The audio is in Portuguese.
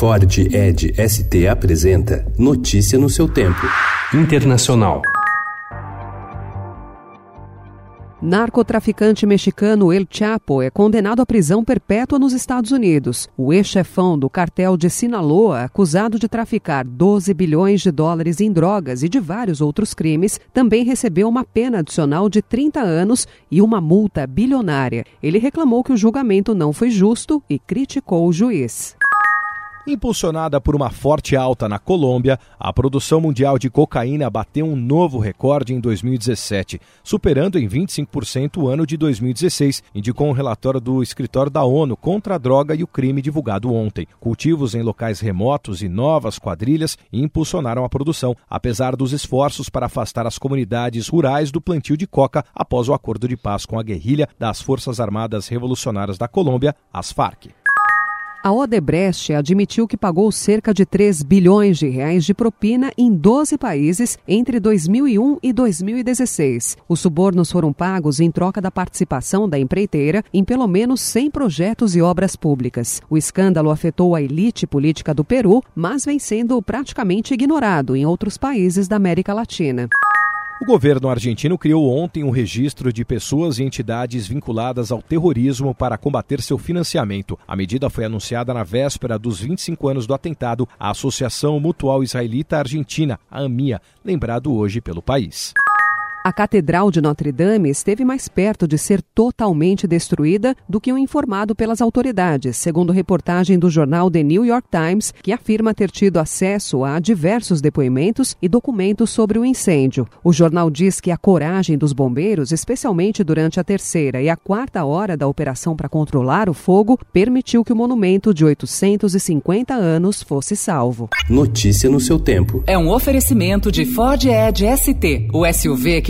Ford Ed ST apresenta Notícia no seu tempo. Internacional. Narcotraficante mexicano El Chapo é condenado à prisão perpétua nos Estados Unidos. O ex-chefão do cartel de Sinaloa, acusado de traficar 12 bilhões de dólares em drogas e de vários outros crimes, também recebeu uma pena adicional de 30 anos e uma multa bilionária. Ele reclamou que o julgamento não foi justo e criticou o juiz. Impulsionada por uma forte alta na Colômbia, a produção mundial de cocaína bateu um novo recorde em 2017, superando em 25% o ano de 2016, indicou um relatório do Escritório da ONU contra a Droga e o Crime divulgado ontem. Cultivos em locais remotos e novas quadrilhas impulsionaram a produção, apesar dos esforços para afastar as comunidades rurais do plantio de coca após o acordo de paz com a guerrilha das Forças Armadas Revolucionárias da Colômbia, as FARC. A Odebrecht admitiu que pagou cerca de 3 bilhões de reais de propina em 12 países entre 2001 e 2016. Os subornos foram pagos em troca da participação da empreiteira em pelo menos 100 projetos e obras públicas. O escândalo afetou a elite política do Peru, mas vem sendo praticamente ignorado em outros países da América Latina. O governo argentino criou ontem um registro de pessoas e entidades vinculadas ao terrorismo para combater seu financiamento. A medida foi anunciada na véspera dos 25 anos do atentado à Associação Mutual Israelita Argentina, a AMIA, lembrado hoje pelo país. A Catedral de Notre Dame esteve mais perto de ser totalmente destruída do que o informado pelas autoridades, segundo reportagem do jornal The New York Times, que afirma ter tido acesso a diversos depoimentos e documentos sobre o incêndio. O jornal diz que a coragem dos bombeiros, especialmente durante a terceira e a quarta hora da operação para controlar o fogo, permitiu que o monumento de 850 anos fosse salvo. Notícia no seu tempo. É um oferecimento de Ford Edge ST, o SUV que